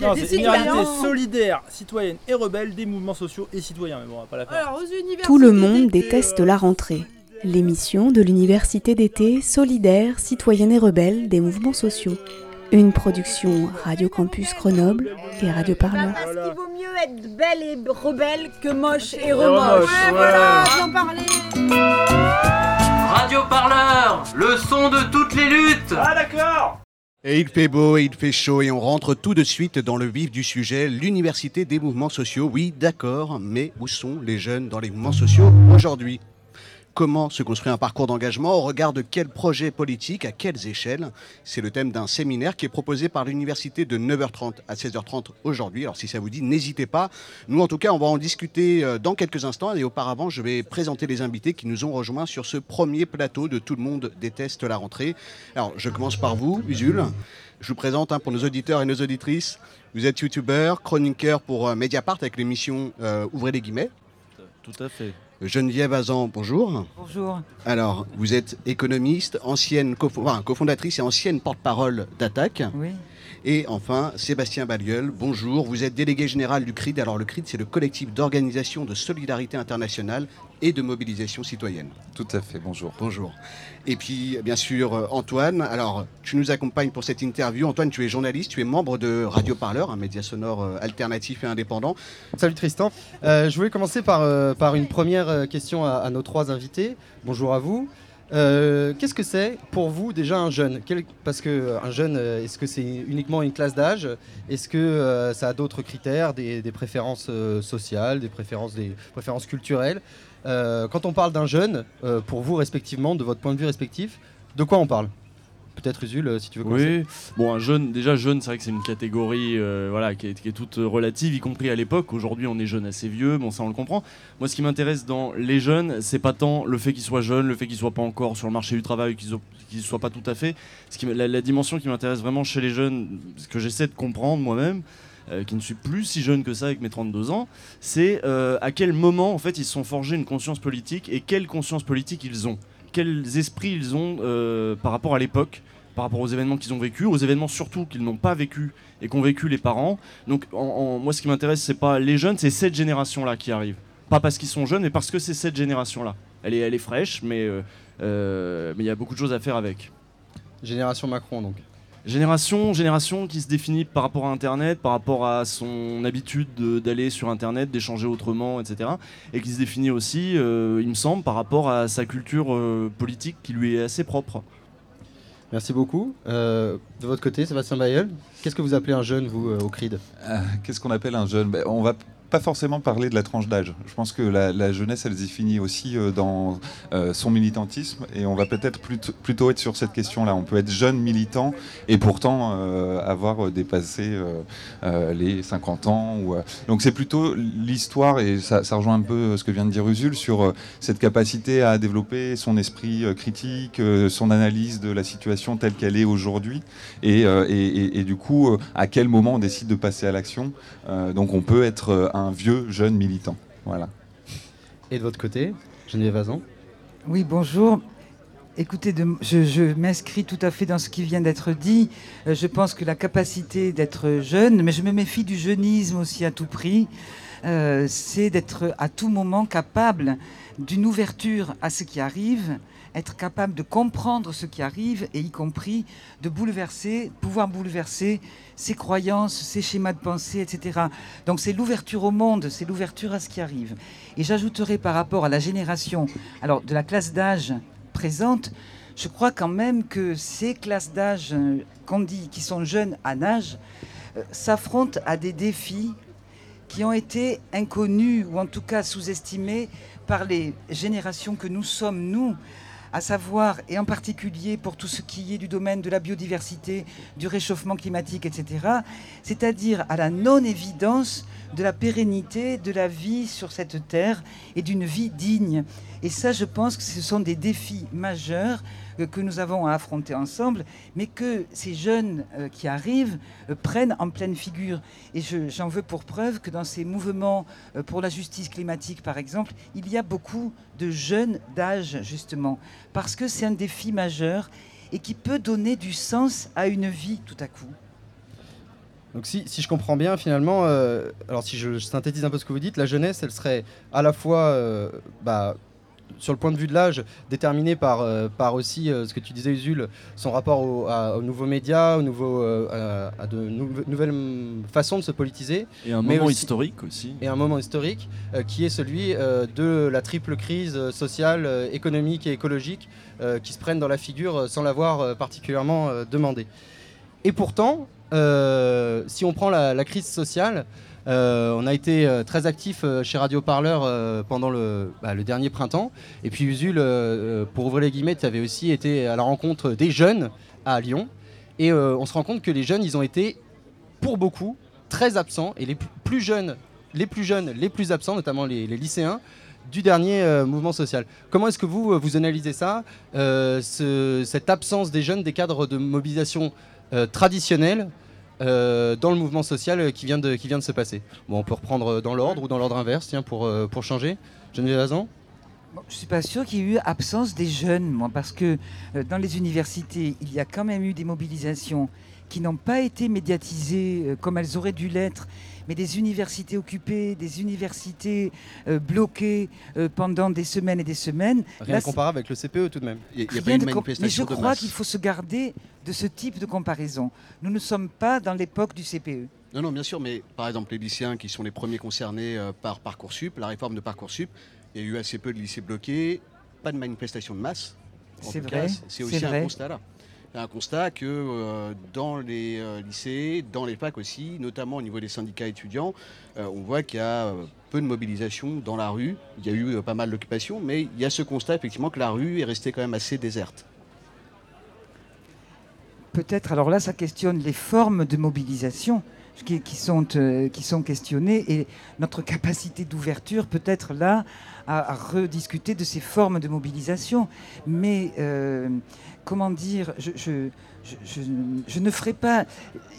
Non, c'est Université solidaire, citoyenne et rebelle des mouvements sociaux et citoyens. Mais bon, on va pas la faire. Tout le monde déteste la rentrée. L'émission de l'université d'été solidaire, citoyenne et rebelle des mouvements sociaux. Une production Radio Campus Grenoble et Radio Parleur. Parce qu'il vaut mieux être belle et rebelle que moche et remoche. Ouais, voilà, j'en parlais. Radio Parleur, le son de toutes les luttes Ah d'accord Et il fait beau et il fait chaud et on rentre tout de suite dans le vif du sujet, l'université des mouvements sociaux. Oui, d'accord, mais où sont les jeunes dans les mouvements sociaux aujourd'hui? Comment se construit un parcours d'engagement Au regard de quels projets politiques À quelles échelles C'est le thème d'un séminaire qui est proposé par l'université de 9h30 à 16h30 aujourd'hui. Alors si ça vous dit, n'hésitez pas. Nous, en tout cas, on va en discuter euh, dans quelques instants. Et auparavant, je vais présenter les invités qui nous ont rejoints sur ce premier plateau de Tout le monde déteste la rentrée. Alors, je commence par vous, Usul. Je vous présente hein, pour nos auditeurs et nos auditrices. Vous êtes youtubeur, chroniqueur pour euh, Mediapart avec l'émission euh, Ouvrez les guillemets. Tout à fait. Geneviève Azan, bonjour. Bonjour. Alors, vous êtes économiste, ancienne cofondatrice et ancienne porte-parole d'Attaque. Oui. Et enfin, Sébastien Balieul, bonjour. Vous êtes délégué général du CRID. Alors, le CRID, c'est le collectif d'organisation de solidarité internationale et de mobilisation citoyenne. Tout à fait, bonjour. Bonjour. Et puis, bien sûr, euh, Antoine. Alors, tu nous accompagnes pour cette interview. Antoine, tu es journaliste, tu es membre de Radio Parleur, un média sonore euh, alternatif et indépendant. Salut Tristan. Euh, je voulais commencer par, euh, par une première question à, à nos trois invités. Bonjour à vous. Euh, Qu'est-ce que c'est pour vous déjà un jeune? Parce que euh, un jeune, euh, est-ce que c'est uniquement une classe d'âge? Est-ce que ça a d'autres critères, des, des préférences sociales, des préférences, des préférences culturelles? Quand on parle d'un jeune, pour vous respectivement, de votre point de vue respectif, de quoi on parle? Peut-être Usul, euh, si tu veux commencer. Oui, bon, un jeune, déjà jeune, c'est vrai que c'est une catégorie euh, voilà, qui, est, toute relative, y compris à l'époque. Aujourd'hui, on est jeune assez vieux, bon, ça on le comprend. Moi, ce qui m'intéresse dans les jeunes, c'est pas tant le fait qu'ils soient jeunes, le fait qu'ils soient pas encore sur le marché du travail, qu'ils soient pas tout à fait. La, dimension qui m'intéresse vraiment chez les jeunes, ce que j'essaie de comprendre moi-même, euh, qui ne suis plus si jeune que ça avec mes 32 ans, c'est euh, à quel moment en fait ils se sont forgés une conscience politique et quelle conscience politique ils ont, quels esprits ils ont euh, par rapport à l'époque, par rapport aux événements qu'ils ont vécus, aux événements surtout qu'ils n'ont pas vécu et qu'ont vécu les parents. Donc en- en- moi ce qui m'intéresse c'est pas les jeunes, c'est cette génération là qui arrive. Pas parce qu'ils sont jeunes, mais parce que c'est cette génération là. Elle est, elle est fraîche, mais euh, euh, mais il y a beaucoup de choses à faire avec. Génération Macron, donc. Génération, génération qui se définit par rapport à Internet, par rapport à son habitude de- d'aller sur Internet, d'échanger autrement, etc. Et qui se définit aussi, euh, il me semble, par rapport à sa culture euh, politique qui lui est assez propre. Merci beaucoup. Euh, de votre côté, Sébastien Bayeul, qu'est-ce que vous appelez un jeune, vous, euh, au CRID? Euh, Qu'est-ce qu'on appelle un jeune? Ben, On va pas forcément parler de la tranche d'âge. Je pense que la, jeunesse, elle se définit aussi euh, dans euh, son militantisme et on va peut-être plutôt, être sur cette question-là. On peut être jeune militant et pourtant euh, avoir dépassé les 50 ans. Donc c'est plutôt l'histoire et ça, rejoint un peu ce que vient de dire Usul sur cette capacité à développer son esprit critique, son analyse de la situation telle qu'elle est aujourd'hui et, et- du coup à quel moment on décide de passer à l'action. Donc on peut être un vieux jeune militant. Voilà. Et de votre côté, Geneviève Vazan Oui, bonjour. Écoutez, de- je, je m'inscris tout à fait dans ce qui vient d'être dit. Euh, je pense que la capacité d'être jeune, mais je me méfie du jeunisme aussi à tout prix, euh, c'est d'être à tout moment capable d'une ouverture à ce qui arrive, être capable de comprendre ce qui arrive et y compris de bouleverser, pouvoir bouleverser ses croyances, ses schémas de pensée, etc. Donc c'est l'ouverture au monde, c'est l'ouverture à ce qui arrive. Et j'ajouterai par rapport à la génération, alors de la classe d'âge présente, je crois quand même que ces classes d'âge euh, qu'on dit qui sont jeunes à âge euh, s'affrontent à des défis qui ont été inconnus ou en tout cas sous-estimés par les générations que nous sommes, nous, à savoir, et en particulier pour tout ce qui est du domaine de la biodiversité, du réchauffement climatique, etc., c'est-à-dire à la non-évidence de la pérennité de la vie sur cette terre et d'une vie digne. Et ça, je pense que ce sont des défis majeurs que nous avons à affronter ensemble, mais que ces jeunes euh, qui arrivent euh, prennent en pleine figure. Et je- j'en veux pour preuve que dans ces mouvements euh, pour la justice climatique, par exemple, il y a beaucoup de jeunes d'âge, justement, parce que c'est un défi majeur et qui peut donner du sens à une vie tout à coup. Donc si, si je comprends bien finalement, euh, alors si je, je synthétise un peu ce que vous dites, la jeunesse, elle serait à la fois, euh, bah, sur le point de vue de l'âge, déterminée par, euh, par aussi ce que tu disais Usul, son rapport au- à- aux nouveaux médias, aux nouveaux, à, à de nou- nouvelles façons de se politiser. Et un moment aussi- historique aussi. Et un moment historique qui est celui de la triple crise sociale, économique et écologique qui se prennent dans la figure sans l'avoir particulièrement demandé. Et pourtant, si on prend la, crise sociale, euh, on a été euh, très actif euh, chez Radio Parleur euh, pendant le, bah, le dernier printemps. Et puis Usul, euh, euh, pour ouvrir les guillemets, tu avais aussi été à la rencontre des jeunes à Lyon. Et euh, on se rend compte que les jeunes, ils ont été, pour beaucoup, très absents. Et les plus jeunes, les plus jeunes, les plus absents, notamment les, lycéens, du dernier euh, mouvement social. Comment est-ce que vous, euh, vous analysez ça, euh, ce- cette absence des jeunes des cadres de mobilisation euh, traditionnels euh, dans le mouvement social qui vient de, se passer on peut reprendre dans l'ordre ou dans l'ordre inverse, tiens, pour, euh, pour changer. Geneviève Azan je suis pas sûr qu'il y ait eu absence des jeunes, moi, parce que dans les universités, il y a quand même eu des mobilisations qui n'ont pas été médiatisées comme elles auraient dû l'être, mais des universités occupées, des universités euh, bloquées euh, pendant des semaines et des semaines. Rien Là, de comparable avec le CPE tout de même. Il n'y a, pas une de manifestation Mais je de crois qu'il faut se garder de ce type de comparaison. Nous ne sommes pas dans l'époque du. CPE. Non, non, bien sûr, mais par exemple, les lycéens qui sont les premiers concernés euh, par Parcoursup, la réforme de Parcoursup, il y a eu assez peu de lycées bloqués, pas de manifestation de masse. C'est vrai, c'est aussi un constat là. Un constat que euh, dans les euh, lycées, dans les facs aussi, notamment au niveau des syndicats étudiants, euh, on voit qu'il y a peu de mobilisation dans la rue. Il y a eu pas mal d'occupations, mais il y a ce constat effectivement que la rue est restée quand même assez déserte. Peut-être, alors là, ça questionne les formes de mobilisation qui, qui sont, euh, qui sont questionnées et notre capacité d'ouverture peut-être là à, rediscuter de ces formes de mobilisation. Mais euh, comment dire, je, je, ne ferai pas.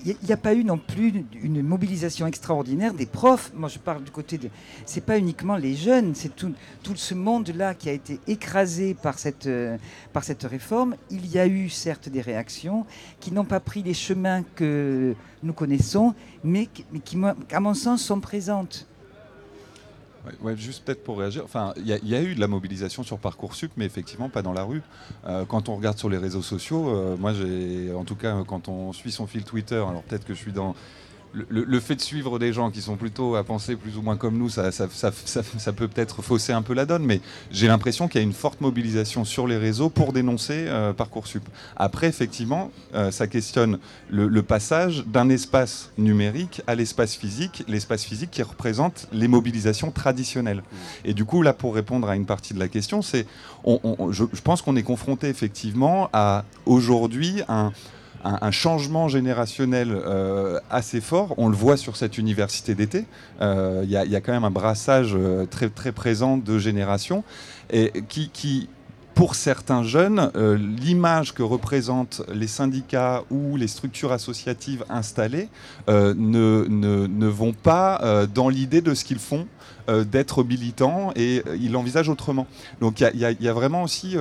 Il n'y a, pas eu non plus une mobilisation extraordinaire des profs. Moi, je parle du côté de. C'est pas uniquement les jeunes, c'est tout, ce monde-là qui a été écrasé par cette, euh, par cette réforme. Il y a eu certes des réactions qui n'ont pas pris les chemins que nous connaissons, mais, qui- mais qui, à mon sens, sont présentes. Juste peut-être pour réagir. Enfin, il y, a- eu de la mobilisation sur Parcoursup, mais effectivement pas dans la rue. Euh, quand on regarde sur les réseaux sociaux, euh, moi j'ai, en tout cas, quand on suit son fil Twitter, alors peut-être que je suis dans le, fait de suivre des gens qui sont plutôt à penser plus ou moins comme nous, ça, peut peut-être fausser un peu la donne, mais j'ai l'impression qu'il y a une forte mobilisation sur les réseaux pour dénoncer euh, Parcoursup. Après, effectivement, euh, ça questionne le, passage d'un espace numérique à l'espace physique, l'espace physique qui représente les mobilisations traditionnelles. Et du coup, là, pour répondre à une partie de la question, c'est, je, je pense qu'on est confronté effectivement à aujourd'hui un, un- changement générationnel euh, assez fort. On le voit sur cette université d'été. Euh, Il y, y a quand même un brassage euh, très, très présent de générations et qui, qui pour certains jeunes, euh, l'image que représentent les syndicats ou les structures associatives installées euh, ne, ne- ne vont pas euh, dans l'idée de ce qu'ils font d'être militants et ils l'envisagent autrement. Donc il y a- vraiment aussi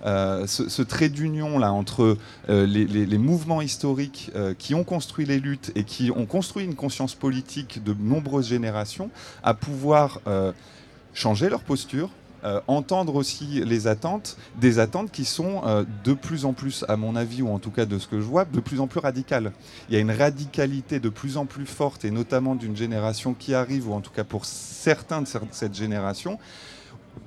ce, trait d'union là entre les, mouvements historiques qui ont construit les luttes et qui ont construit une conscience politique de nombreuses générations à pouvoir changer leur posture, euh, entendre aussi les attentes, des attentes qui sont euh, de plus en plus, à mon avis, ou en tout cas de ce que je vois, de plus en plus radicales. Il y a une radicalité de plus en plus forte, et notamment d'une génération qui arrive, ou en tout cas pour certains de cette génération,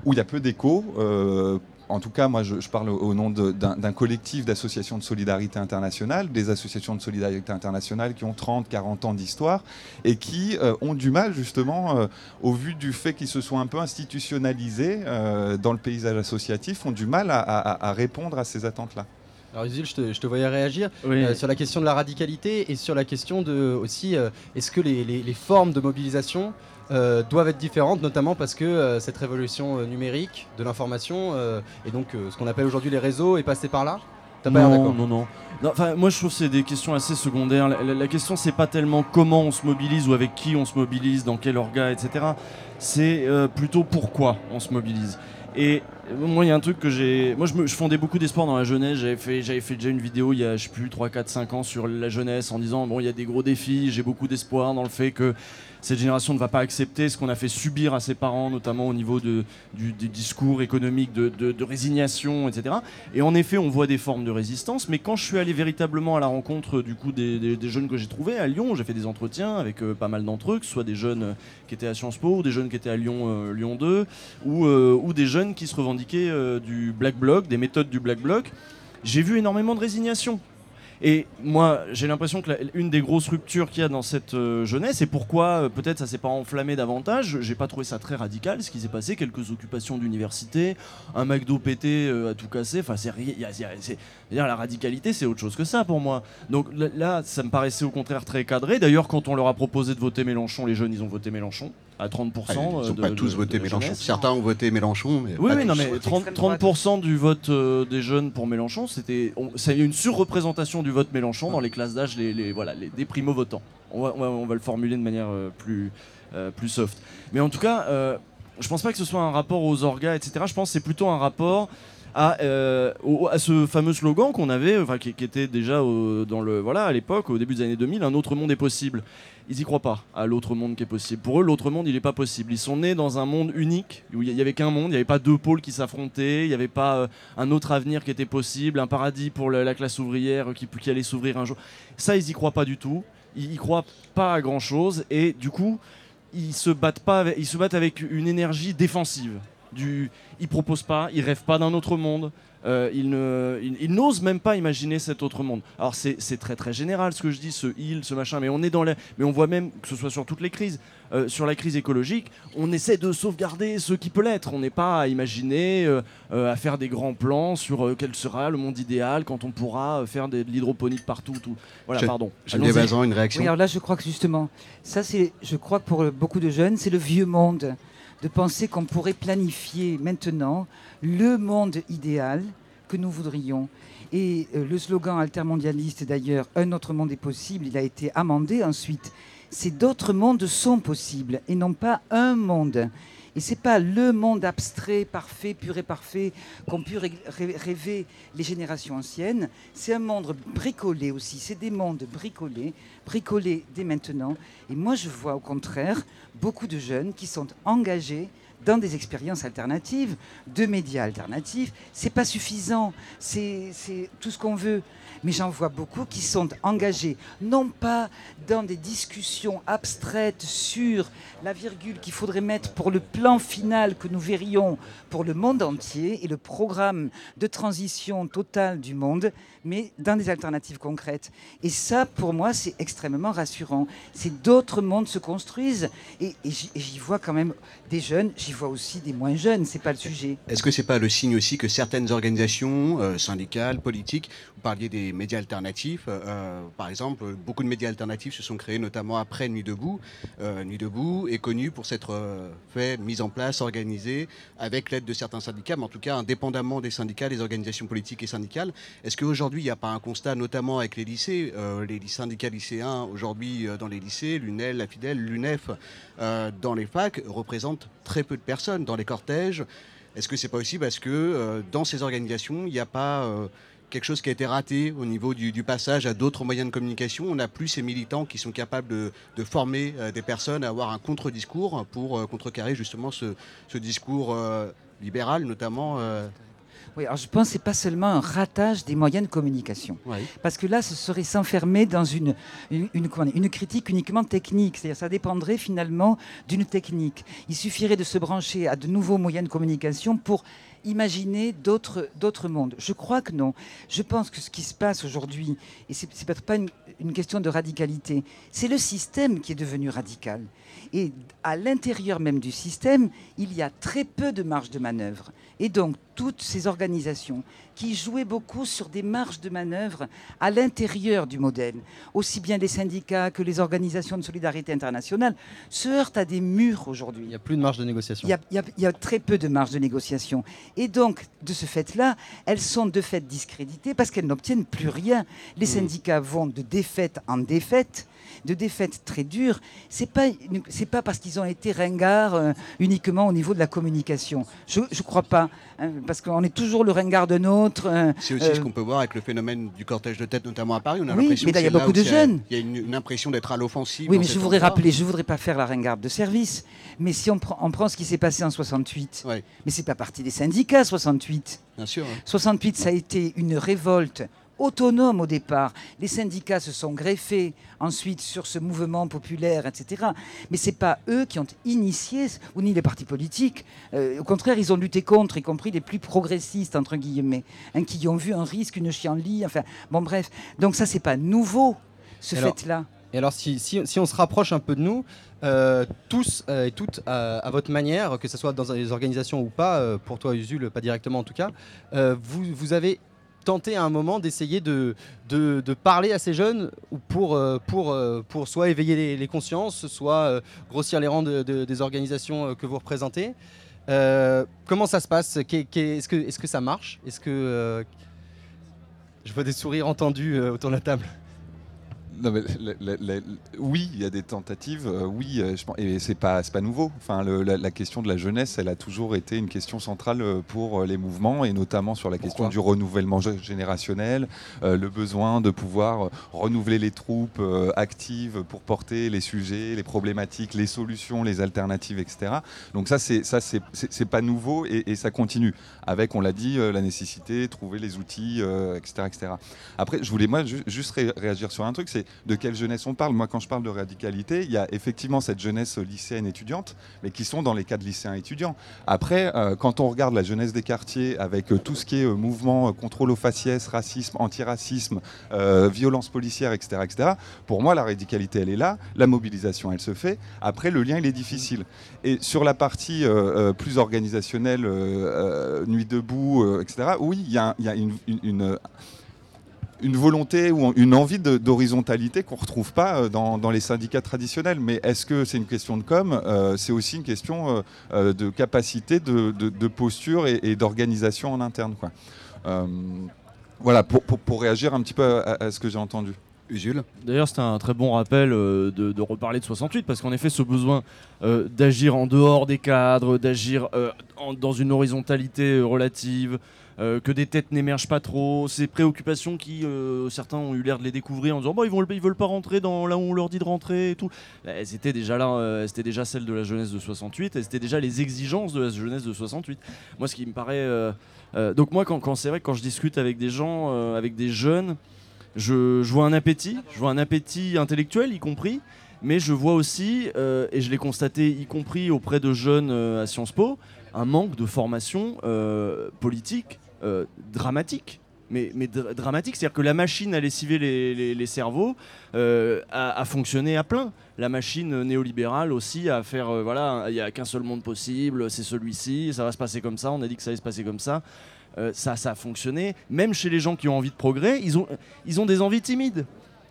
où il y a peu d'écho. euh, en tout cas, moi, je, je parle au au nom d'un d'un collectif d'associations de solidarité internationale, des associations de solidarité internationale qui ont 30, 40 ans d'histoire et qui euh, ont du mal, justement, euh, au vu du fait qu'ils se sont un peu institutionnalisés euh, dans le paysage associatif, ont du mal à, à- à répondre à ces attentes-là. Alors Usul, je te, je te voyais réagir Oui. euh, sur la question de la radicalité et sur la question de aussi euh, est-ce que les, les- les formes de mobilisation euh, doivent être différentes, notamment parce que euh, cette révolution euh, numérique de l'information et donc ce qu'on appelle aujourd'hui les réseaux est passé par là? T'as pas l'air non, non, non, Non, Enfin, moi, je trouve que c'est des questions assez secondaires. La, la- la question, c'est pas tellement comment on se mobilise ou avec qui on se mobilise, dans quel orga, etc. C'est plutôt pourquoi on se mobilise. Et Moi, il y a un truc que j'ai. Moi, je, fondais beaucoup d'espoir dans la jeunesse. J'avais fait, fait déjà une vidéo il y a, je sais plus, 3, 4, 5 ans sur la jeunesse en disant bon, il y a des gros défis. J'ai beaucoup d'espoir dans le fait que cette génération ne va pas accepter ce qu'on a fait subir à ses parents, notamment au niveau de, du, discours économiques, de, de- résignation, etc. Et en effet, on voit des formes de résistance. Mais quand je suis allé véritablement à la rencontre du coup des, des- jeunes que j'ai trouvés à Lyon, j'ai fait des entretiens avec euh, pas mal d'entre eux, que ce soit des jeunes euh, qui étaient à Sciences Po, ou des jeunes qui étaient à Lyon, euh, Lyon 2, ou, ou des jeunes qui se revendiquaient euh, du Black Bloc, des méthodes du Black Bloc. J'ai vu énormément de résignation. Et moi, j'ai l'impression que la- une des grosses ruptures qu'il y a dans cette euh, jeunesse, et pourquoi euh, peut-être ça s'est pas enflammé davantage, j'ai pas trouvé ça très radical, ce qui s'est passé, quelques occupations d'université, un McDo pété à tout casser, enfin c'est rien, la radicalité c'est autre chose que ça pour moi. Donc là, ça me paraissait au contraire très cadré. D'ailleurs, quand on leur a proposé de voter Mélenchon, les jeunes ils ont voté Mélenchon à 30%. Ils n'ont euh, pas de- tous de- voté Mélenchon. jeunesse. Certains ont voté Mélenchon, mais Oui, pas oui, non, mais 30%, 30% du vote euh, des jeunes pour Mélenchon, c'était on- c'est une surreprésentation du vote Mélenchon dans les classes d'âge, les, les- voilà, les, des primo-votants. On va, on, va, on va le formuler de manière euh, plus, euh, plus soft. Mais en tout cas, euh, je pense pas que ce soit un rapport aux orgas, etc. Je pense que c'est plutôt un rapport à, euh, à ce fameux slogan qu'on avait, qui, était déjà au- dans le, voilà, à l'époque, au début des années 2000, un autre monde est possible. Ils y croient pas à l'autre monde qui est possible. Pour eux, l'autre monde, il n'est pas possible. Ils sont nés dans un monde unique où il y avait qu'un monde, il n'y avait pas deux pôles qui s'affrontaient, il n'y avait pas euh, un autre avenir qui était possible, un paradis pour la, la classe ouvrière qui, allait s'ouvrir un jour. Ça, ils y croient pas du tout. Ils y croient pas à grand chose et du coup, ils se battent pas, ils se battent avec une énergie défensive. Du, ils proposent pas, ils rêvent pas d'un autre monde. euh, ils ne- ils- ils n'osent même pas imaginer cet autre monde. Alors c'est c'est très très général ce que je dis, ce il, ce machin, mais on est dans mais on voit même que ce soit sur toutes les crises, euh, sur la crise écologique, on essaie de sauvegarder ce qui peut l'être. On n'est pas à imaginer, euh, euh, à faire des grands plans sur euh, quel sera le monde idéal quand on pourra euh, faire des- de l'hydroponique partout. Tout. Voilà, Je- pardon. Une réaction Oui, alors là, je crois que justement, ça, c'est, je crois que pour beaucoup de jeunes, c'est le vieux monde de penser qu'on pourrait planifier maintenant le monde idéal que nous voudrions. Et euh, le slogan altermondialiste, d'ailleurs, un autre monde est possible, il a été amendé ensuite. C'est d'autres mondes sont possibles et non pas un monde. Et c'est pas le monde abstrait, parfait, pur et parfait qu'ont pu rêver les générations anciennes. C'est un monde bricolé aussi. C'est des mondes bricolés, bricolés dès maintenant. Et moi, je vois au contraire beaucoup de jeunes qui sont engagés dans des expériences alternatives, de médias alternatifs. C'est pas suffisant. C'est c'est tout ce qu'on veut. Mais j'en vois beaucoup qui sont engagés, non pas dans des discussions abstraites sur la virgule qu'il faudrait mettre pour le plan final que nous verrions pour le monde entier et le programme de transition totale du monde, mais dans des alternatives concrètes. Et ça, pour moi, c'est extrêmement rassurant. C'est d'autres mondes se construisent et, j'y vois quand même des jeunes, j'y vois aussi des moins jeunes, c'est pas le sujet. Est-ce que c'est pas le signe aussi que certaines organisations euh, syndicales, politiques, vous parliez des médias alternatifs, euh, par exemple, beaucoup de médias alternatifs se sont créés notamment après Nuit debout. Euh, Nuit debout est connu pour s'être euh, fait, mise en place, organisée avec l'aide de certains syndicats, mais en tout cas indépendamment des syndicats, des organisations politiques et syndicales. Est-ce qu'aujourd'hui il n'y a pas un constat, notamment avec les lycées, euh, les syndicats lycéens aujourd'hui euh, dans les lycées, l'UNEL, la FIDEL, l'UNEF, euh, dans les facs représentent très peu de personnes dans les cortèges? Est-ce que c'est pas aussi parce que euh, dans ces organisations, il n'y a pas euh, quelque chose qui a été raté au niveau du, passage à d'autres moyens de communication On n'a plus ces militants qui sont capables de, former euh, des personnes à avoir un contre-discours pour euh, contrecarrer justement ce, ce discours euh, libéral, notamment. Oui, alors je pense que ce n'est pas seulement un ratage des moyens de communication. Parce que là, ce serait s'enfermer dans une, une, critique uniquement technique. C'est-à-dire ça dépendrait finalement d'une technique. Il suffirait de se brancher à de nouveaux moyens de communication pour imaginer d'autres d'autres mondes. Je crois que non. Je pense que ce qui se passe aujourd'hui, et c'est c'est peut-être pas une, une question de radicalité, c'est le système qui est devenu radical. Et à l'intérieur même du système, il y a très peu de marge de manœuvre. Et donc, toutes ces organisations qui jouaient beaucoup sur des marges de manœuvre à l'intérieur du modèle, aussi bien les syndicats que les organisations de solidarité internationale, se heurtent à des murs aujourd'hui. Il n'y a plus de marge de négociation. Il y a, il y a- il y a très peu de marge de négociation. Et donc, de ce fait-là, elles sont de fait discréditées parce qu'elles n'obtiennent plus rien. Les syndicats vont de défaite en défaite, de défaites très dures, c'est pas c'est pas parce qu'ils ont été ringards euh, uniquement au niveau de la communication. Je ne crois pas, hein, parce qu'on est toujours le ringard de nôtre. euh, C'est aussi ce euh, qu'on peut voir avec le phénomène du cortège de tête, notamment à Paris. On a Oui, l'impression mais là, il y a beaucoup de jeunes. Il y a une, une impression d'être à l'offensive. Oui, mais je voudrais rappeler, je voudrais pas faire la ringarde de service, mais si on, prend- on prend ce qui s'est passé en 68, Ouais, mais c'est pas parti des syndicats 68. bien sûr. hein. 68, ça a été une révolte autonome au départ. Les syndicats se sont greffés ensuite sur ce mouvement populaire, etc. Mais c'est pas eux qui ont initié, ou ni les partis politiques. Euh, au contraire, ils ont lutté contre, y compris les plus progressistes, entre guillemets, hein, qui ont vu un risque, une chienlit, enfin, bon bref. Donc ça, c'est pas nouveau, ce fait-là. Et alors, si, si- si on se rapproche un peu de nous, euh, tous euh, et toutes, euh, à votre manière, que ce soit dans les organisations ou pas, pour toi, Usul, pas directement en tout cas, vous, vous avez tenté à un moment d'essayer de, parler à ces jeunes ou pour, euh, euh, pour soit éveiller les, consciences, soit euh, grossir les rangs de- de- des organisations que vous représentez. Comment ça se passe? Est-ce que, ça marche? Est-ce que. je vois des sourires entendus autour de la table. Non, mais la- la- la- oui, il y a des tentatives. euh, oui, euh, je pense- et c'est pas pas nouveau. Enfin, le- la, question de la jeunesse, elle a toujours été une question centrale euh, pour les mouvements et notamment sur la question du renouvellement gé- générationnel, euh, le besoin de pouvoir renouveler les troupes euh, actives pour porter les sujets, les problématiques, les solutions, les alternatives, etc. Donc ça, c'est ça, c'est pas nouveau et, et ça continue avec, on l'a dit, la nécessité, trouver les outils, etc., etc. Après, je voulais moi ju- juste ré- réagir sur un truc, c'est de quelle jeunesse on parle. Moi, quand je parle de radicalité, il y a effectivement cette jeunesse lycéenne étudiante, mais qui sont dans les cas de lycéens étudiants. Après, euh, quand on regarde la jeunesse des quartiers avec euh, tout ce qui est euh, mouvement, contrôle aux faciès, racisme, antiracisme, violence policière, etc., etc., pour moi, la radicalité, elle est là, la mobilisation, elle se fait. Après, le lien, il est difficile. Et sur la partie plus organisationnelle, nuit debout, etc., oui, il y a, une une volonté ou une envie d'horizontalité qu'on ne retrouve pas euh, dans, les syndicats traditionnels. Mais est-ce que c'est une question de com Euh, C'est aussi une question euh, de capacité, de, posture et, d'organisation en interne. Voilà, pour, réagir un petit peu à ce que j'ai entendu. D'ailleurs, c'était un très bon rappel euh, de, reparler de 68, parce qu'en effet, ce besoin euh, d'agir en dehors des cadres, d'agir euh, dans une horizontalité relative, que des têtes n'émergent pas trop, ces préoccupations qui, certains ont eu l'air de les découvrir en disant bon, ils, vont, ils veulent pas rentrer dans là où on leur dit de rentrer et tout. Elles étaient déjà là, c'était déjà celle de la jeunesse de 68, et c'était déjà les exigences de la jeunesse de 68. Moi, ce qui me paraît. donc, moi, quand, c'est vrai, quand je discute avec des gens, avec des jeunes, je, vois un appétit, je vois un appétit intellectuel y compris, mais je vois aussi, euh, et je l'ai constaté y compris auprès de jeunes euh, à Sciences Po, un manque de formation euh, politique dramatique. Mais, mais dra- dramatique, c'est-à-dire que la machine à lessiver les, cerveaux a, a fonctionné à plein. La machine néolibérale aussi à faire, voilà, il n'y a qu'un seul monde possible, c'est celui-ci, ça va se passer comme ça, on a dit que ça allait se passer comme ça. Euh, ça, ça a fonctionné. Même chez les gens qui ont envie de progrès, ils ont, ils ont des envies timides.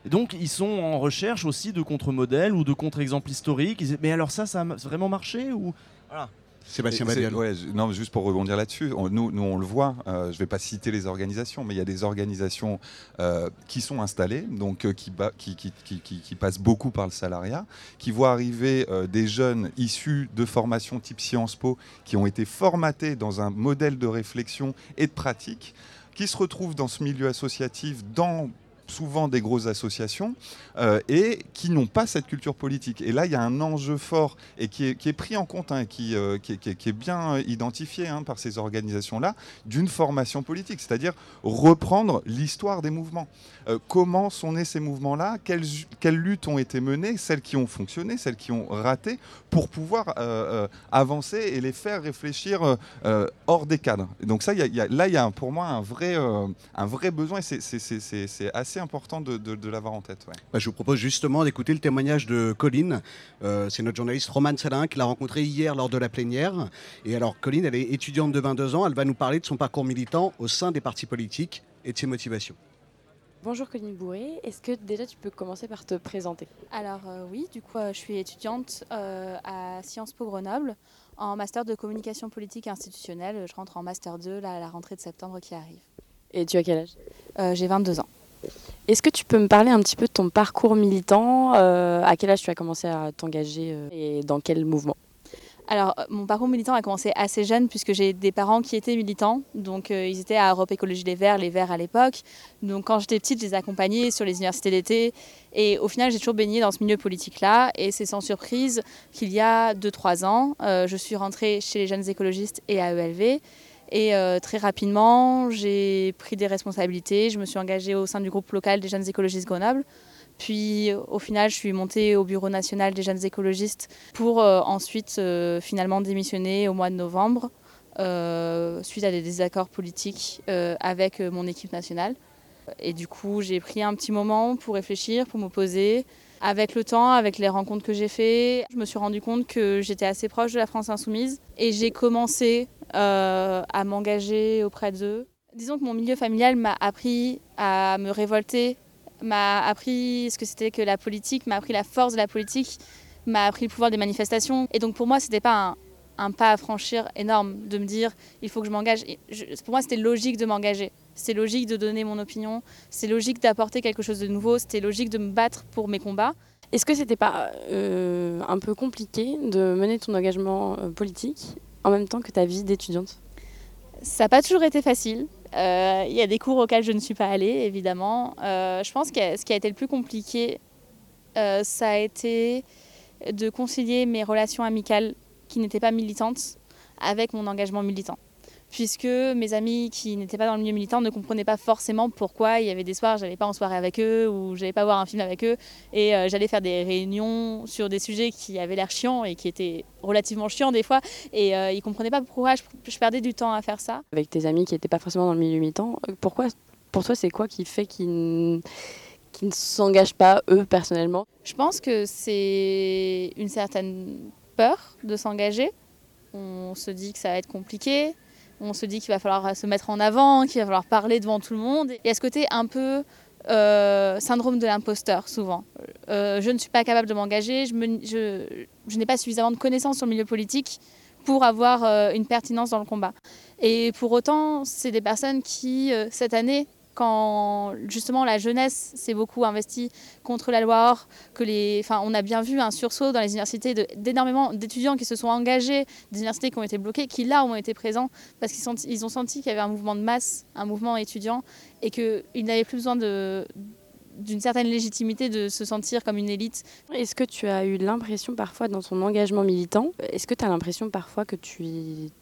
Et donc, ils sont en recherche aussi de contre-modèles ou de contre-exemples historiques. Mais alors ça, ça a vraiment marché ou? Sébastien Badial. ouais, non, juste pour rebondir là-dessus, nous, nous on le voit, euh, je ne vais pas citer les organisations, mais il y a des organisations euh, qui sont installées, donc euh, qui, ba- qui, passent beaucoup par le salariat, qui voient arriver des jeunes issus de formations type Sciences Po, qui ont été formatés dans un modèle de réflexion et de pratique, qui se retrouvent dans ce milieu associatif, dans souvent des grosses associations euh, et qui n'ont pas cette culture politique. Et là, il y a un enjeu fort et qui est, pris en compte, hein, qui, euh, qui, est- bien identifié hein, par ces organisations-là, d'une formation politique, c'est-à-dire reprendre l'histoire des mouvements. Euh, comment sont nés ces mouvements-là? Quelles, quelles luttes ont été menées, celles qui ont fonctionné, celles qui ont raté, pour pouvoir avancer et les faire réfléchir hors des cadres. Donc ça, y là, il y a pour moi un vrai, un vrai besoin et c'est assez important de, de- de l'avoir en tête. ouais. Bah, je vous propose justement d'écouter le témoignage de Colline. Euh, c'est notre journaliste Romane Salin qui l'a rencontrée hier lors de la plénière. Et alors, Colline, elle est étudiante de 22 ans. Elle va nous parler de son parcours militant au sein des partis politiques et de ses motivations. Bonjour Colline Bourré, est-ce que déjà tu peux commencer par te présenter? Alors euh, oui, du coup, euh, je suis étudiante euh, à Sciences Po Grenoble en master de communication politique et institutionnelle. Je rentre en master 2 là, à la rentrée de septembre qui arrive. Et tu as quel âge? Euh, J'ai 22 ans. Est-ce que tu peux me parler un petit peu de ton parcours militant À quel âge tu as commencé à t'engager et dans quel mouvement? Alors, euh, mon parcours militant a commencé assez jeune puisque j'ai des parents qui étaient militants. Donc, euh, ils étaient à Europe Écologie Les Verts, les Verts à l'époque. Donc, quand j'étais petite, je les accompagnais sur les universités d'été. Et au final, j'ai toujours baigné dans ce milieu politique-là. Et c'est sans surprise qu'il y a 2-3 ans, euh, je suis rentrée chez les jeunes écologistes et à ELV. Et très rapidement, j'ai pris des responsabilités. Je me suis engagée au sein du groupe local des jeunes écologistes Grenoble. Puis au final, je suis montée au bureau national des jeunes écologistes pour euh, ensuite euh, finalement démissionner au mois de novembre euh, suite à des désaccords politiques avec mon équipe nationale. Et du coup, j'ai pris un petit moment pour réfléchir, pour me poser. Avec le temps, avec les rencontres que j'ai faites, je me suis rendu compte que j'étais assez proche de la France insoumise et j'ai commencé à m'engager auprès d'eux. Disons que mon milieu familial m'a appris à me révolter m'a appris ce que c'était que la politique, m'a appris la force de la politique, m'a appris le pouvoir des manifestations. Et donc pour moi, c'était pas un, pas à franchir énorme de me dire il faut que je m'engage. Pour moi, c'était logique de m'engager. C'est logique de donner mon opinion. C'est logique d'apporter quelque chose de nouveau. C'était logique de me battre pour mes combats. Est-ce que c'était pas euh, un peu compliqué de mener ton engagement euh, politique en même temps que ta vie d'étudiante? Ça n'a pas toujours été facile. Euh, il y a des cours auxquels je ne suis pas allée, évidemment. Euh, je pense que ce qui a été le plus compliqué, ça a été de concilier mes relations amicales qui n'étaient pas militantes avec mon engagement militant puisque mes amis qui n'étaient pas dans le milieu militant ne comprenaient pas forcément pourquoi il y avait des soirs, j'allais pas en soirée avec eux ou j'allais pas voir un film avec eux et euh, j'allais faire des réunions sur des sujets qui avaient l'air chiants et qui étaient relativement chiants des fois et euh, ils comprenaient pas pourquoi je, perdais du temps à faire ça. Avec tes amis qui n'étaient pas forcément dans le milieu militant, euh, pourquoi pour toi c'est quoi qui fait qu'ils qui ne s'engagent pas eux personnellement? Je pense que c'est une certaine peur de s'engager. On se dit que ça va être compliqué, on se dit qu'il va falloir se mettre en avant, qu'il va falloir parler devant tout le monde. Il y a ce côté un peu euh, syndrome de l'imposteur, souvent. Euh, je ne suis pas capable de m'engager, je, n'ai pas suffisamment de connaissances sur le milieu politique pour avoir euh, une pertinence dans le combat. Et pour autant, c'est des personnes qui, cette année, quand justement la jeunesse s'est beaucoup investie contre la loi or, que les, enfin, on a bien vu un sursaut dans les universités d'énormément d'étudiants qui se sont engagés, des universités qui ont été bloquées, qui là ont été présents parce qu'ils ils ont senti qu'il y avait un mouvement de masse, un mouvement étudiant, et qu'ils n'avaient plus besoin de d'une certaine légitimité de se sentir comme une élite. Est-ce que tu as eu l'impression parfois dans ton engagement militant, est-ce que tu as l'impression parfois que tu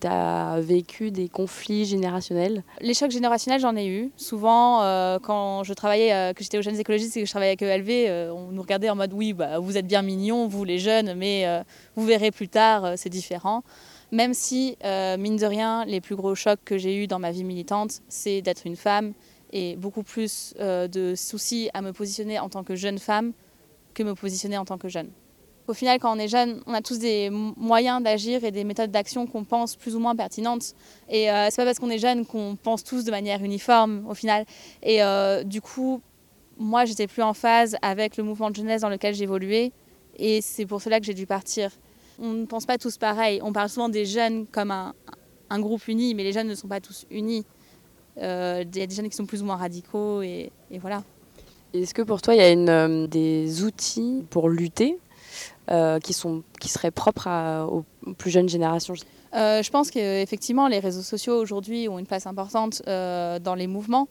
as vécu des conflits générationnels? Les chocs générationnels, j'en ai eu. Souvent, euh, quand je travaillais, euh, que j'étais aux jeunes écologistes et que je travaillais avec ELV, euh, on nous regardait en mode oui, bah, vous êtes bien mignons, vous les jeunes, mais vous verrez plus tard, c'est différent. Même si, mine de rien, les plus gros chocs que j'ai eus dans ma vie militante, c'est d'être une femme et beaucoup plus euh, de soucis à me positionner en tant que jeune femme que me positionner en tant que jeune. Au final, quand on est jeune, on a tous des moyens d'agir et des méthodes d'action qu'on pense plus ou moins pertinentes. Et euh, c'est pas parce qu'on est jeune qu'on pense tous de manière uniforme au final. Et euh, du coup, moi, j'étais plus en phase avec le mouvement de jeunesse dans lequel j'évoluais. Et c'est pour cela que j'ai dû partir. On ne pense pas tous pareil. On parle souvent des jeunes comme un, un groupe uni, mais les jeunes ne sont pas tous unis. Euh, il y a des jeunes qui sont plus ou moins radicaux et, voilà. Est-ce que pour toi, il y a une, euh, des outils pour lutter euh, qui, sont, qui seraient propres aux plus jeunes générations? Je pense qu'effectivement, les réseaux sociaux aujourd'hui ont une place importante dans les mouvements.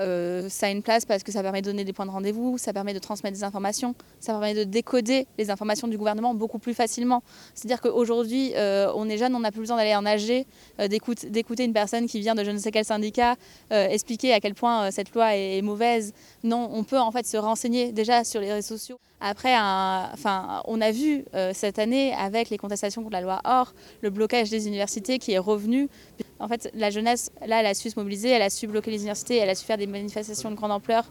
Euh, ça a une place parce que ça permet de donner des points de rendez-vous, ça permet de transmettre des informations, ça permet de décoder les informations du gouvernement beaucoup plus facilement. C'est-à-dire qu'aujourd'hui, euh, on est jeune, on n'a plus besoin d'aller en AG, euh, d'écouter une personne qui vient de je ne sais quel syndicat expliquer à quel point cette loi est, mauvaise. Non, on peut en fait se renseigner déjà sur les réseaux sociaux. Après, enfin, on a vu cette année avec les contestations contre la loi OR, le blocage des universités qui est revenu. En fait, la jeunesse, là, elle a su se mobiliser, elle a su bloquer les universités, elle a su faire des manifestations de grande ampleur.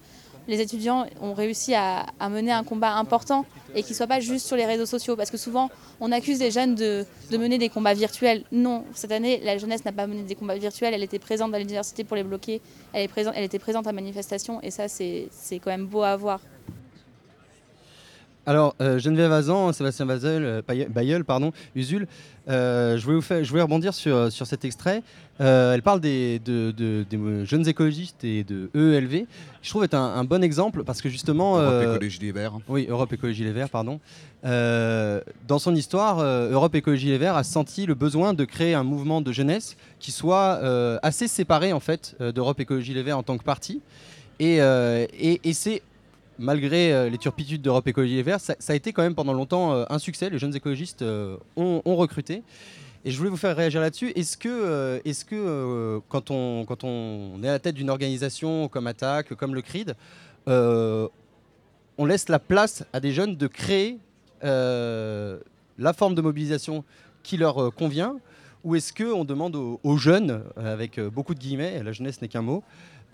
Les étudiants ont réussi à, mener un combat important et qui ne soit pas juste sur les réseaux sociaux. Parce que souvent, on accuse les jeunes de, mener des combats virtuels. Non, cette année, la jeunesse n'a pas mené des combats virtuels. Elle était présente dans l'université pour les bloquer. Elle, elle était présente à manifestation. Et ça, c'est quand même beau à voir. Alors, euh, Geneviève Azan, Sébastien Bazeul, euh, Bayeul, pardon, Usul, euh, je, voulais vous faire- je voulais rebondir sur, sur cet extrait. Euh, elle parle des, de- de- des jeunes écologistes et de EELV. Je trouve est un, un bon exemple parce que justement. Europe euh, Écologie Les Verts. Oui, Europe Écologie Les Verts, pardon. Euh, dans son histoire, euh, Europe Écologie Les Verts a senti le besoin de créer un mouvement de jeunesse qui soit euh, assez séparé en fait euh, d'Europe Écologie Les Verts en tant que parti. Et, euh, et- et c'est malgré euh, les turpitudes d'Europe Écologie Les Verts, ça, a été quand même pendant longtemps euh, un succès. Les jeunes écologistes euh, ont, recruté. Et je voulais vous faire réagir là-dessus. Est-ce que, quand, on, est à la tête d'une organisation comme Attaque, comme le CRID, on laisse la place à des jeunes de créer la forme de mobilisation qui leur convient Ou est-ce qu'on demande aux, jeunes, euh, avec euh, beaucoup de guillemets, la jeunesse n'est qu'un mot,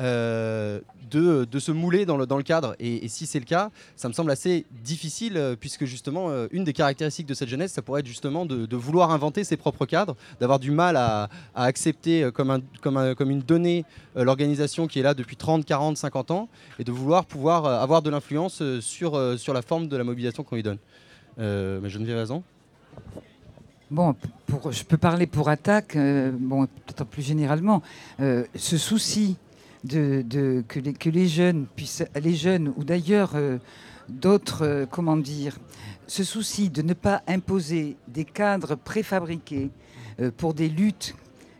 euh, de, de se mouler dans le, dans le cadre? Et, si c'est le cas, ça me semble assez difficile puisque justement une des caractéristiques de cette jeunesse, ça pourrait être justement de, vouloir inventer ses propres cadres, d'avoir du mal à, à accepter comme, un, comme, un- comme une donnée l'organisation qui est là depuis 30, 40, 50 ans et de vouloir pouvoir avoir de l'influence sur, sur la forme de la mobilisation qu'on lui donne. Mais Geneviève raison. Bon, je peux parler pour attaque, euh, bon, peut-être plus généralement. Euh, ce souci de, que, les, jeunes puissent, les jeunes ou d'ailleurs euh, d'autres, comment dire, ce souci de ne pas imposer des cadres préfabriqués pour des luttes,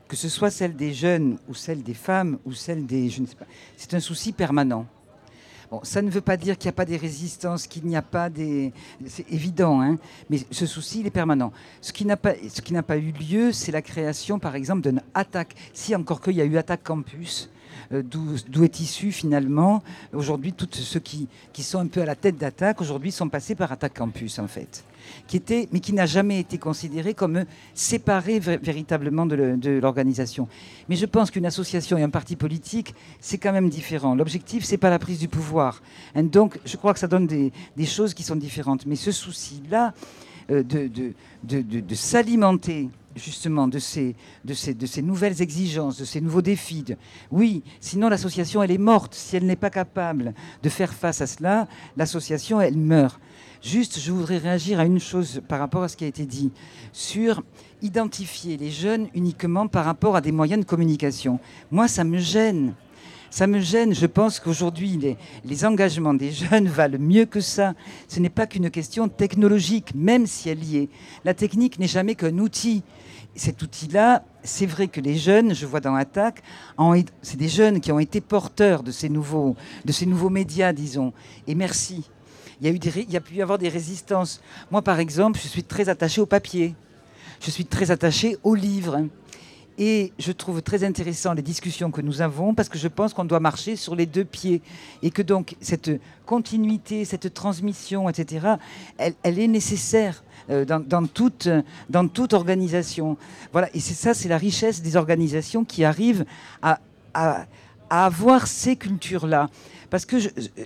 que ce soit celle des jeunes ou celle des femmes ou celle des, je ne sais pas, c'est un souci permanent. Bon, ça ne veut pas dire qu'il n'y a pas des résistances, qu'il n'y a pas des... C'est évident, hein, mais ce souci, il est permanent. Ce qui n'a pas, eu lieu, c'est la création, par exemple, d'une attaque. Si encore qu'il y a eu Attaque Campus, euh, d'où est issu finalement, aujourd'hui, tous ceux qui sont un peu à la tête d'attaque, aujourd'hui, sont passés par Attaque Campus, en fait. Qui était, mais qui n'a jamais été considéré comme séparé vé- véritablement de l'organisation. Mais je pense qu'une association et un parti politique, c'est quand même différent. L'objectif, c'est pas la prise du pouvoir. Hein, donc, je crois que ça donne des, choses qui sont différentes. Mais ce souci-là euh, de, s'alimenter justement de ces, de, ces, nouvelles exigences, de ces nouveaux défis. Oui, sinon l'association, elle est morte. Si elle n'est pas capable de faire face à cela, l'association, elle meurt. Juste, je voudrais réagir à une chose par rapport à ce qui a été dit sur identifier les jeunes uniquement par rapport à des moyens de communication. Moi, ça me gêne. Ça me gêne. Je pense qu'aujourd'hui, les, engagements des jeunes valent mieux que ça. Ce n'est pas qu'une question technologique, même si elle y est. La technique n'est jamais qu'un outil. Cet outil-là, c'est vrai que les jeunes, je vois dans Attaque, c'est des jeunes qui ont été porteurs de ces nouveaux, de ces nouveaux médias, disons. Et merci. Il y, a eu des il y a pu y avoir des résistances. Moi, par exemple, je suis très attaché au papier. Je suis très attaché au livre. Et je trouve très intéressant les discussions que nous avons parce que je pense qu'on doit marcher sur les deux pieds et que donc cette continuité, cette transmission, etc., elle, elle est nécessaire euh, dans, toute, dans toute organisation. Voilà, et c'est ça, c'est la richesse des organisations qui arrivent à, à- avoir ces cultures-là. Parce que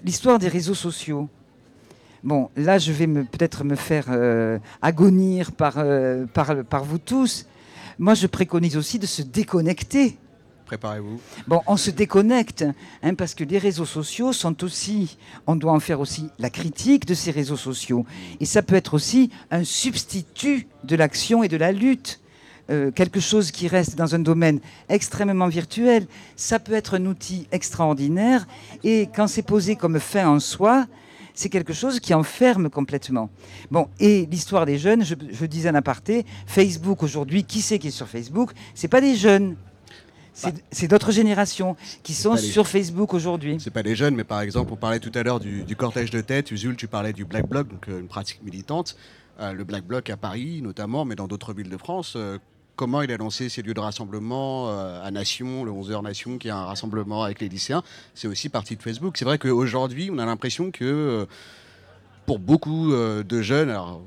l'histoire des réseaux sociaux, Bon, là, je vais peut-être me faire euh, agonir par, euh, par, par vous tous. Moi, je préconise aussi de se déconnecter. Préparez-vous. Bon, on se déconnecte, hein, parce que les réseaux sociaux sont aussi, on doit en faire aussi la critique de ces réseaux sociaux. Et ça peut être aussi un substitut de l'action et de la lutte. Euh, quelque chose qui reste dans un domaine extrêmement virtuel, ça peut être un outil extraordinaire. Et quand c'est posé comme fin en soi, c'est quelque chose qui enferme complètement. Bon, et l'histoire des jeunes, je, je disais en aparté, Facebook aujourd'hui, qui c'est qui est sur Facebook? C'est pas des jeunes. C'est c'est d'autres générations qui sont les- sur Facebook aujourd'hui. C'est pas les jeunes, mais par exemple, on parlait tout à l'heure du, du cortège de tête. Usul, tu parlais du Black Bloc, donc euh, une pratique militante. Euh, le Black Bloc à Paris, notamment, mais dans d'autres villes de France. euh, comment il a lancé ces lieux de rassemblement euh, à Nation, le 11h Nation, qui est un rassemblement avec les lycéens C'est aussi parti de Facebook. C'est vrai qu'aujourd'hui, on a l'impression que. euh, pour beaucoup euh, de jeunes, alors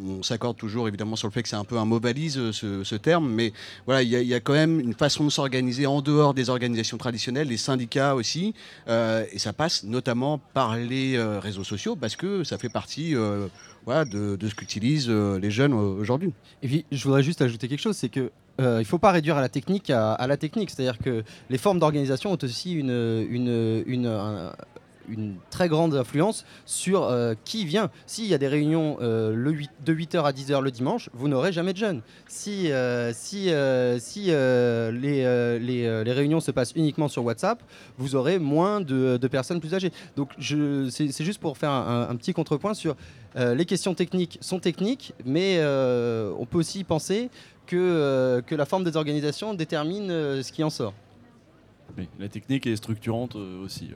on, s'accorde toujours évidemment sur le fait que c'est un peu un mot euh, ce, terme, mais voilà, il y, a- quand même une façon de s'organiser en dehors des organisations traditionnelles, les syndicats aussi, euh, et ça passe notamment par les réseaux sociaux parce que ça fait partie de, ce qu'utilisent les jeunes aujourd'hui. Et puis, je voudrais juste ajouter quelque chose, c'est que il faut pas réduire à la technique à, la technique. C'est-à-dire que les formes d'organisation ont aussi une, une, une, un- une très grande influence sur euh, qui vient. S'il y a des réunions euh, le 8 de 8h à 10h le dimanche, vous n'aurez jamais de jeunes. Si, euh, les, réunions se passent uniquement sur WhatsApp, vous aurez moins de, personnes plus âgées. Donc c'est juste pour faire un, petit contrepoint sur les questions techniques sont techniques, mais on peut aussi penser que, que la forme des organisations détermine ce qui en sort. Oui, la technique est structurante euh, aussi.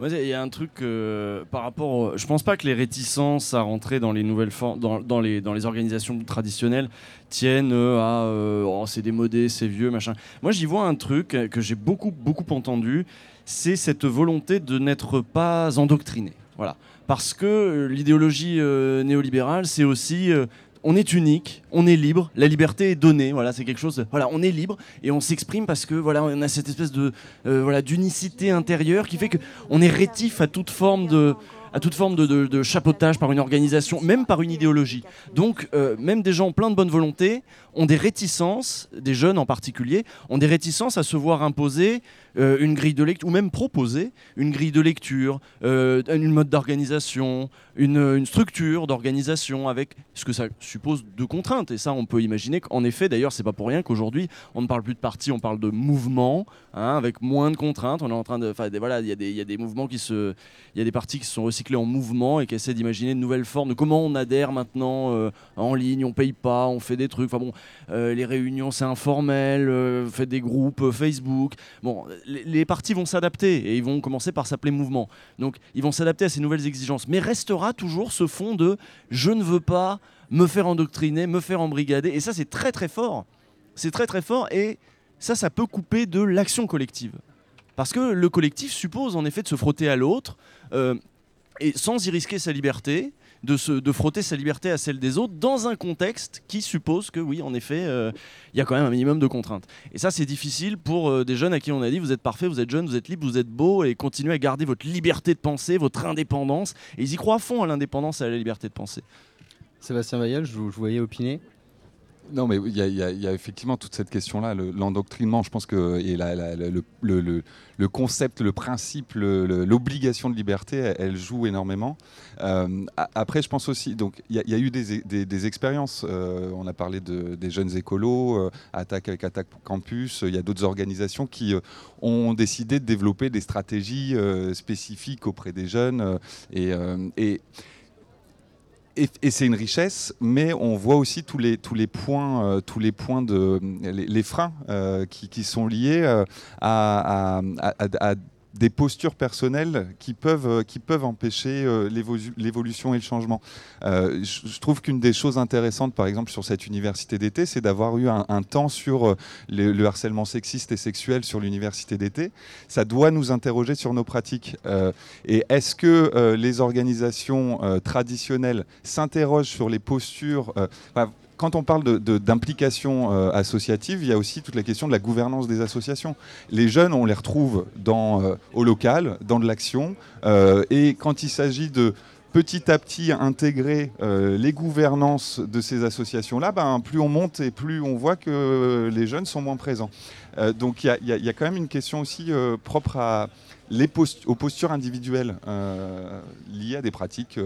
il y a un truc euh, par rapport. Je pense pas que les réticences à rentrer dans les nouvelles dans, dans les, organisations traditionnelles tiennent euh, à. oh, c'est démodé, c'est vieux, machin. Moi, j'y vois un truc que j'ai beaucoup, beaucoup entendu. C'est cette volonté de n'être pas endoctriné. Voilà. Parce que l'idéologie néolibérale, c'est aussi. On est unique, on est libre, la liberté est donnée. Voilà, c'est quelque chose. voilà, on est libre et on s'exprime parce que voilà, on a cette espèce euh, d'unicité intérieure qui fait que on est rétif à toute forme de à toute forme de, chapeautage par une organisation, même par une idéologie. Donc, euh, même des gens pleins de bonne volonté ont des réticences, des jeunes en particulier, ont des réticences à se voir imposer euh, une grille de lecture, ou même proposer une grille de lecture, euh, une mode d'organisation, une, une structure d'organisation avec ce que ça suppose de contraintes. Et ça, on peut imaginer qu'en effet, d'ailleurs, c'est pas pour rien qu'aujourd'hui, on ne parle plus de parti, on parle de mouvement, hein, avec moins de contraintes. On est en train de, enfin, voilà, il y, y a des mouvements qui se, il y a des partis qui se sont recyclés en mouvement et qui essaient d'imaginer de nouvelles formes de comment on adhère maintenant euh, en ligne, on paye pas, on fait des trucs. Enfin bon, euh, les réunions c'est informel, euh, faites des groupes euh, Facebook. Bon, les, les partis vont s'adapter et ils vont commencer par s'appeler mouvement. Donc ils vont s'adapter à ces nouvelles exigences. Mais restera toujours ce fond de je ne veux pas me faire endoctriner, me faire embrigader. Et ça c'est très très fort. C'est très très fort et ça ça peut couper de l'action collective. Parce que le collectif suppose en effet de se frotter à l'autre euh, et sans y risquer sa liberté, de, se, de frotter sa liberté à celle des autres dans un contexte qui suppose que oui, en effet, euh, il y a quand même un minimum de contraintes. Et ça, c'est difficile pour euh, des jeunes à qui on a dit vous êtes parfait, vous êtes jeune, vous êtes libre, vous êtes beau et continuez à garder votre liberté de penser, votre indépendance. Et ils y croient à fond à l'indépendance et à la liberté de penser. Sébastien vous, je vous voyais opiner. Non, mais il y, a- effectivement toute cette question-là, le- l'endoctrinement, je pense que le, concept, le principe, l'obligation de liberté, elle, joue énormément. Euh, après, je pense aussi, donc il y, a- eu des, expériences. euh, on a parlé de- des jeunes écolos, euh, Attaque avec Attaque Campus. Il y a d'autres organisations qui euh, ont décidé de développer des stratégies euh, spécifiques auprès des jeunes euh, euh, et et, c'est une richesse, mais on voit aussi tous les, tous les points, euh, tous les points de les, les freins euh, qui, qui sont liés euh, à des postures personnelles qui peuvent, euh, qui peuvent empêcher euh, l'évo- l'évolution et le changement. Euh, je, trouve qu'une des choses intéressantes, par exemple, sur cette université d'été, c'est d'avoir eu un, temps sur le, le harcèlement sexiste et sexuel sur l'université d'été. Ça doit nous interroger sur nos pratiques. Et est-ce que les organisations traditionnelles s'interrogent sur les postures quand on parle d'implication euh, associative, il y a aussi toute la question de la gouvernance des associations. Les jeunes, on les retrouve euh, au local, dans de l'action, euh, et quand il s'agit de petit à petit intégrer les gouvernances de ces associations-là, ben, plus on monte et plus on voit que les jeunes sont moins présents. Donc il y a- quand même une question aussi propre aux postures individuelles liées à des pratiques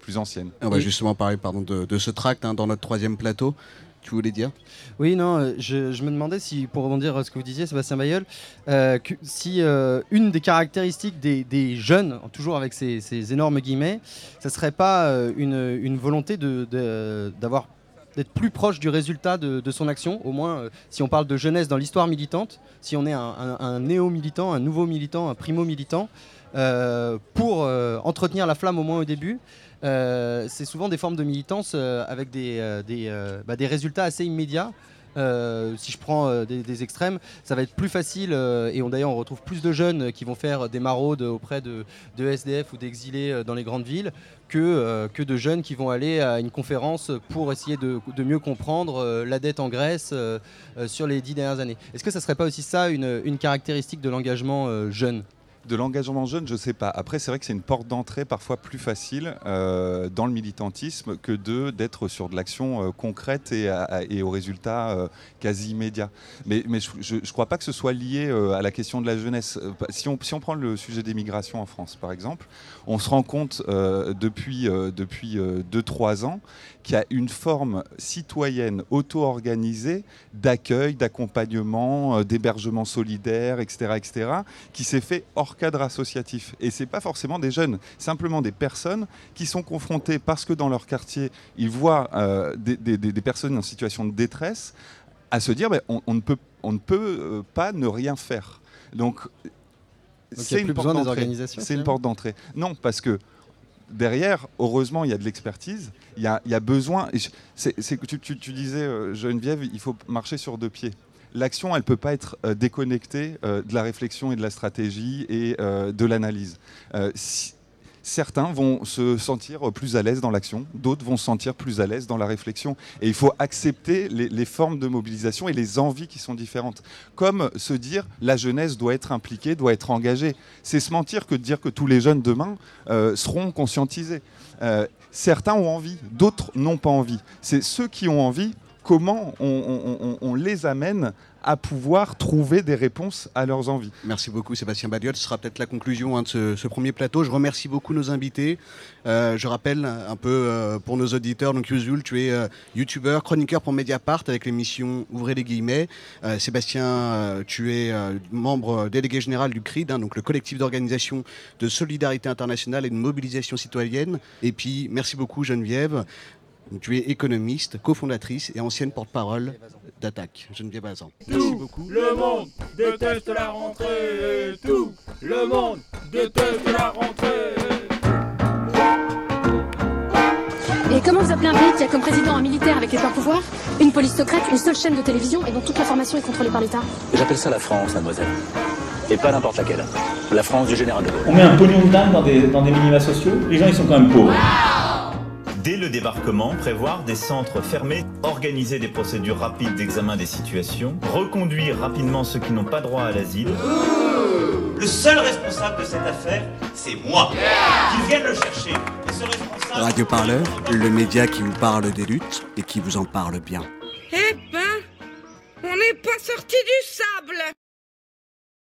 plus anciennes. On va justement parler pardon, de, de ce tract hein, dans notre troisième plateau. Tu voulais dire? Oui, non, euh, je, je me demandais si, pour rebondir à ce que vous disiez, Sébastien Bayeul, euh, que- si euh, une des caractéristiques des, des jeunes, toujours avec ces, ces énormes guillemets, ça serait pas euh, une, une volonté de- de- d'avoir d'être plus proche du résultat de, de son action, au moins euh, si on parle de jeunesse dans l'histoire militante, si on est un, un- un néo-militant, un nouveau militant, un primo-militant, euh, pour euh, entretenir la flamme au moins au début, euh, c'est souvent des formes de militance euh, avec des, euh, euh, bah, des résultats assez immédiats. Euh, si je prends euh, des, extrêmes, ça va être plus facile euh, et d'ailleurs on retrouve plus de jeunes qui vont faire des maraudes auprès de, SDF ou d'exilés euh, dans les grandes villes que, euh, de jeunes qui vont aller à une conférence pour essayer de, mieux comprendre euh, la dette en Grèce euh, euh, sur les dix dernières années. Est-ce que ça serait pas aussi ça une, caractéristique de l'engagement euh, jeune? De l'engagement jeune, je ne sais pas. Après, c'est vrai que c'est une porte d'entrée parfois plus facile euh, dans le militantisme que d'être sur de l'action euh, concrète et, aux résultats euh, quasi immédiats. Mais, mais je ne crois pas que ce soit lié à la question de la jeunesse. Si on, si on prend le sujet des migrations en France, par exemple, on se rend compte depuis 2-3 depuis, ans qu'il y a une forme citoyenne auto-organisée d'accueil, d'accompagnement, d'hébergement solidaire, etc., etc., qui s'est fait hors cadre associatif. Et ce n'est pas forcément des jeunes, simplement des personnes qui sont confrontées parce que dans leur quartier, ils voient euh, des, personnes en situation de détresse, à se dire ben, on, ne peut, on ne peut euh, pas ne rien faire. Donc, c'est une, porte d'entrée. C'est une porte d'entrée. Non, parce que derrière, heureusement, il y a de l'expertise. Il y a, il y a besoin. C'est, tu, tu, disais, euh, Geneviève, il faut marcher sur deux pieds l'action, elle ne peut pas être euh, déconnectée euh, de la réflexion et de la stratégie et euh, de l'analyse. Certains vont se sentir plus à l'aise dans l'action, d'autres vont se sentir plus à l'aise dans la réflexion. Et il faut accepter les, formes de mobilisation et les envies qui sont différentes. Comme se dire la jeunesse doit être impliquée, doit être engagée. C'est se mentir que de dire que tous les jeunes demain seront conscientisés. certains ont envie, d'autres n'ont pas envie. C'est ceux qui ont envie comment on, les amène à pouvoir trouver des réponses à leurs envies. Merci beaucoup Sébastien Badiol. Ce sera peut-être la conclusion hein, de ce, premier plateau. Je remercie beaucoup nos invités. Euh, je rappelle un peu euh, pour nos auditeurs, donc Yuzul, tu es euh, youtubeur, chroniqueur pour Mediapart avec l'émission Ouvrez les guillemets. Sébastien, tu es membre délégué général du CRID, hein, donc le collectif d'organisation de solidarité internationale et de mobilisation citoyenne. Et puis merci beaucoup Geneviève. Tu es économiste, cofondatrice et ancienne porte-parole d'Attaque. Geneviève Bazan. Merci beaucoup. Le monde déteste la rentrée. Tout le monde déteste la rentrée. Et comment vous appelez un pays qui a comme président un militaire avec les pleins pouvoirs, une police secrète, une seule chaîne de télévision et dont toute l'information est contrôlée par l'État? J'appelle ça la France, mademoiselle. Et pas n'importe laquelle. La France du général de Gaulle. On met un pognon de dingue dans des, dans des minima sociaux, les gens ils sont quand même pauvres dès le débarquement, prévoir des centres fermés, organiser des procédures rapides d'examen des situations, reconduire rapidement ceux qui n'ont pas droit à l'asile. Le seul responsable de cette affaire, c'est moi. Qui viennent le chercher. Radio Parleur, le média qui vous parle des luttes et qui vous en parle bien. Eh ben, on n'est pas sorti du sable